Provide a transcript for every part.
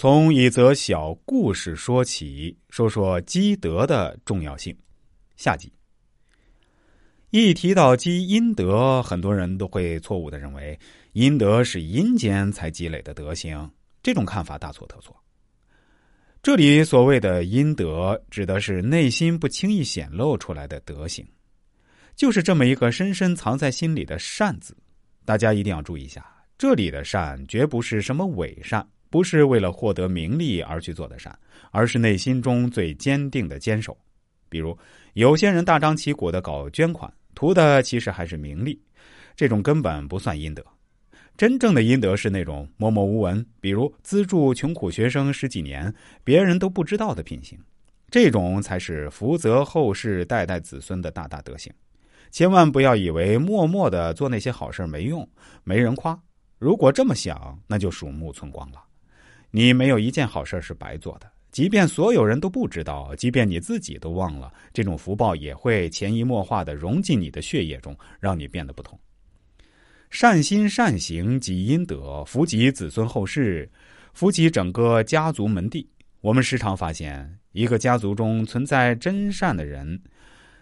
从一则小故事说起，说说积德的重要性。下集一提到积阴德，很多人都会错误的认为阴德是阴间才积累的德行，这种看法大错特错。这里所谓的阴德，指的是内心不轻易显露出来的德行，就是这么一个深深藏在心里的善字。大家一定要注意一下，这里的善绝不是什么伪善。不是为了获得名利而去做的善，而是内心中最坚定的坚守。比如，有些人大张旗鼓的搞捐款，图的其实还是名利，这种根本不算阴德。真正的阴德是那种默默无闻，比如资助穷苦学生十几年，别人都不知道的品行，这种才是福泽后世代代子孙的大大德行。千万不要以为默默的做那些好事没用，没人夸。如果这么想，那就鼠目寸光了。你没有一件好事是白做的，即便所有人都不知道，即便你自己都忘了，这种福报也会潜移默化的融进你的血液中，让你变得不同。善心善行积阴德，福及子孙后世，福及整个家族门第。我们时常发现，一个家族中存在真善的人，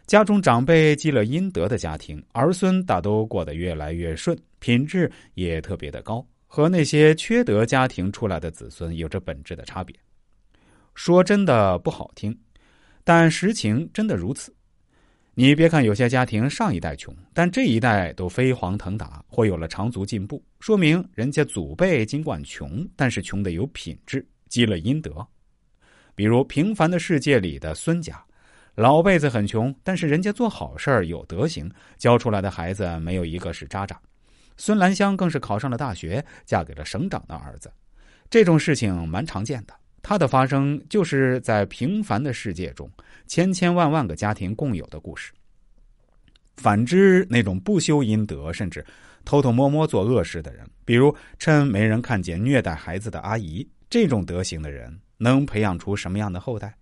家中长辈积了阴德的家庭，儿孙大都过得越来越顺，品质也特别的高。和那些缺德家庭出来的子孙有着本质的差别。说真的不好听，但实情真的如此。你别看有些家庭上一代穷，但这一代都飞黄腾达或有了长足进步，说明人家祖辈尽管穷，但是穷的有品质，积了阴德。比如《平凡的世界》里的孙家，老辈子很穷，但是人家做好事儿有德行，教出来的孩子没有一个是渣渣。孙兰香更是考上了大学，嫁给了省长的儿子。这种事情蛮常见的，它的发生就是在平凡的世界中，千千万万个家庭共有的故事。反之，那种不修阴德，甚至偷偷摸摸做恶事的人，比如趁没人看见虐待孩子的阿姨，这种德行的人，能培养出什么样的后代？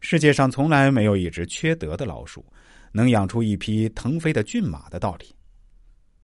世界上从来没有一只缺德的老鼠，能养出一匹腾飞的骏马的道理。